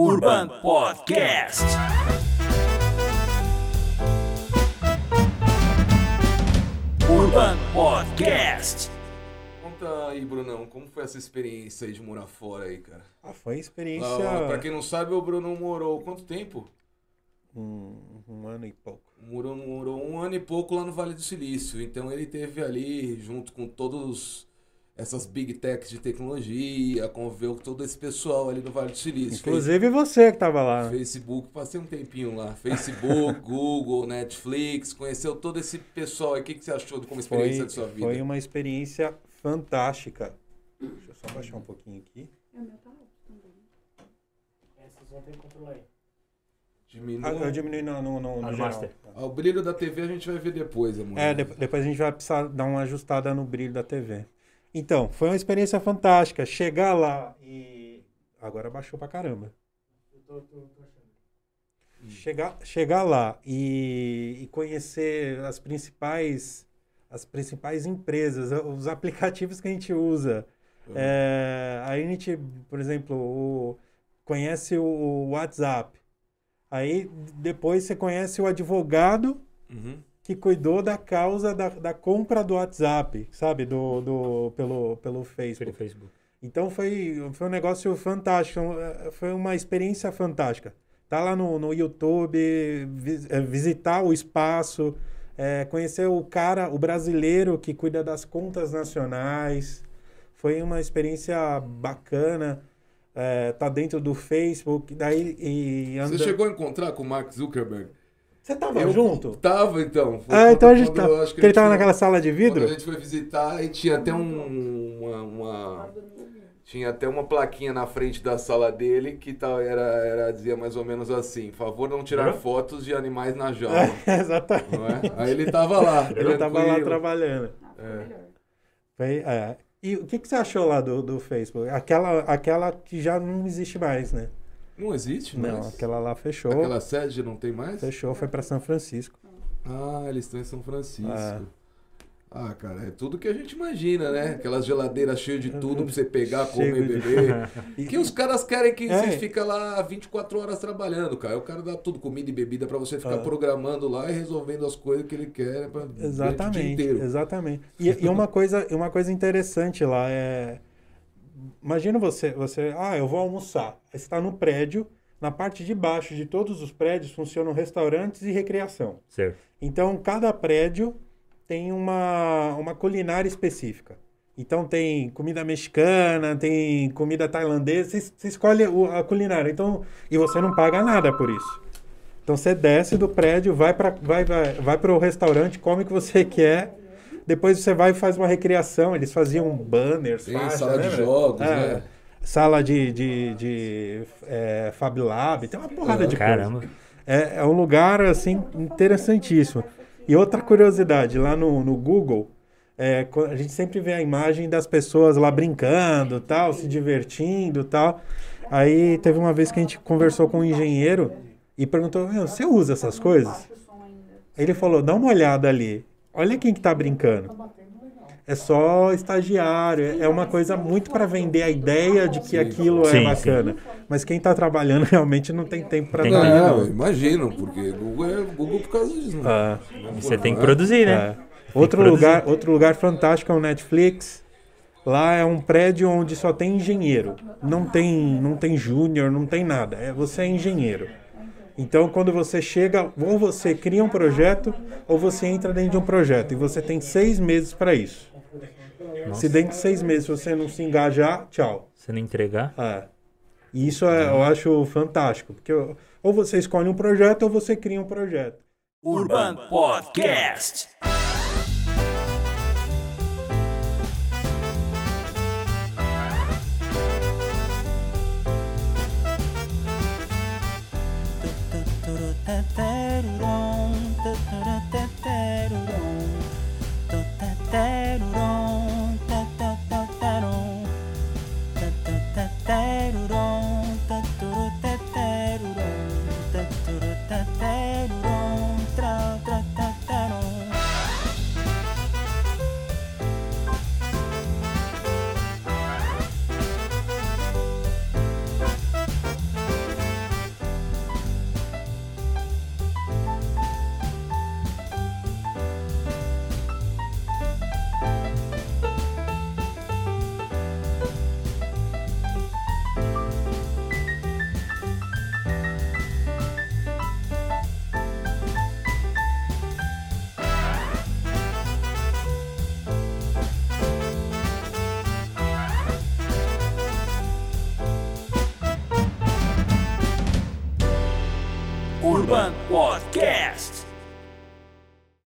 Urban Podcast. Urban Podcast. Conta aí, Brunão, como foi essa experiência aí de morar fora aí, cara? Ah, foi experiência. Ah, pra quem não sabe, o Bruno morou quanto tempo? Um, um ano e pouco. Morou, morou um ano e pouco lá no Vale do Silício. Então ele teve ali, junto com todos essas big techs de tecnologia, conviveu com todo esse pessoal ali do Vale do Silício. Inclusive você que tava lá. Fez Facebook, passei um tempinho lá. Facebook, Google, Netflix, conheceu todo esse pessoal aí. O que, que você achou como experiência Foi, de sua vida? foi uma experiência fantástica. Deixa eu só baixar um pouquinho aqui. É, o meu tá alto também. Vocês vão ter que controlar aí. Diminui. Ah, eu diminui no, no, no, no Ah, no master. Ah, o brilho da TV a gente vai ver depois, amor. É, de- depois a gente vai precisar dar uma ajustada no brilho da TV. Então, foi uma experiência fantástica. Chegar lá e. Agora baixou pra caramba. Eu tô, tô, tô achando. Chegar, chegar lá e, e conhecer as principais, as principais empresas, os aplicativos que a gente usa. É, aí a gente, por exemplo, o- conhece o WhatsApp. Aí depois você conhece o advogado Uhum. Que cuidou da causa da, da compra do WhatsApp, sabe? Do, do, pelo, pelo Pelo Facebook. Facebook. Então foi, foi um negócio fantástico, um, foi uma experiência fantástica. Tá lá no, no YouTube, eh, visitar o espaço, eh, conhecer o cara, o brasileiro que cuida das contas nacionais. Foi uma experiência bacana. eh, tá dentro do Facebook, daí e anda... Você chegou a encontrar com o Mark Zuckerberg? Você tava Eu junto? Tava, então. Foi Ah, então a gente tá. eu acho Porque ele a tava gente naquela foi- sala de Quando vidro? a gente foi visitar, e tinha até um, uma, uma- Tinha até uma plaquinha na frente da sala dele que tá, era, era, dizia mais ou menos assim: favor não tirar Hã? fotos de animais na jaula. Exatamente. não é? Aí ele tava lá. Ele tava lá trabalhando. Foi É. melhor. Foi, é. E o que, que você achou lá do, do Facebook? Aquela, aquela que já não existe mais, né? Não existe mais? Não, aquela lá fechou. Aquela sede não tem mais? Fechou, foi pra São Francisco. Ah, eles estão em São Francisco. Ah. Ah, cara, é tudo que a gente imagina, né? Aquelas geladeiras cheias de tudo pra você pegar, comer, Chego de- beber. E- Que os caras querem que É. você fica lá 24 horas trabalhando, cara. O cara dá tudo, comida e bebida, pra você ficar Ah. programando lá e resolvendo as coisas que ele quer pra, durante o dia Exatamente, inteiro. exatamente. E, e uma coisa, e uma coisa interessante lá é, imagina você, você, ah, eu vou almoçar. Aí você está no prédio, na parte de baixo de todos os prédios funcionam restaurantes e recreação. Certo. Então, cada prédio tem uma, uma culinária específica. Então, tem comida mexicana, tem comida tailandesa, você, você escolhe a culinária. Então, e você não paga nada por isso. Então, você desce do prédio, vai para vai, vai, vai o restaurante, come o que você quer. Depois você vai e faz uma recreação. Eles faziam banners, Tem faixas, sala de lembra? jogos, É, né? Sala de, de, de é, Fab Lab, tem uma porrada de coisa. Caramba. É, é um lugar, assim, interessantíssimo. E outra curiosidade, lá no, no Google, é, a gente sempre vê a imagem das pessoas lá brincando, tal, se divertindo, tal. Aí teve uma vez que a gente conversou com um engenheiro e perguntou, "Meu, você usa essas coisas? Ele falou, dá uma olhada ali. Olha quem que tá brincando. É só estagiário, é é uma coisa muito para vender a ideia de que Sim. aquilo é Sim, bacana. Mas quem tá trabalhando realmente não tem tempo para nada. Não, não. imagino, porque Google é Google por causa disso. né? Ah. Você tem que produzir, né? É. Outro produzir. lugar, outro lugar fantático é o Netflix. Lá é um prédio onde só tem engenheiro. Não tem, não tem júnior, não tem nada. É, você é engenheiro. Então, quando você chega, ou você cria um projeto, ou você entra dentro de um projeto. E você tem seis meses para isso. Se dentro de seis meses você não se engajar, tchau. Você não entregar. É. E isso é, eu acho fantástico. Porque ou você escolhe um projeto, ou você cria um projeto. Urban Podcast. Urban Podcast.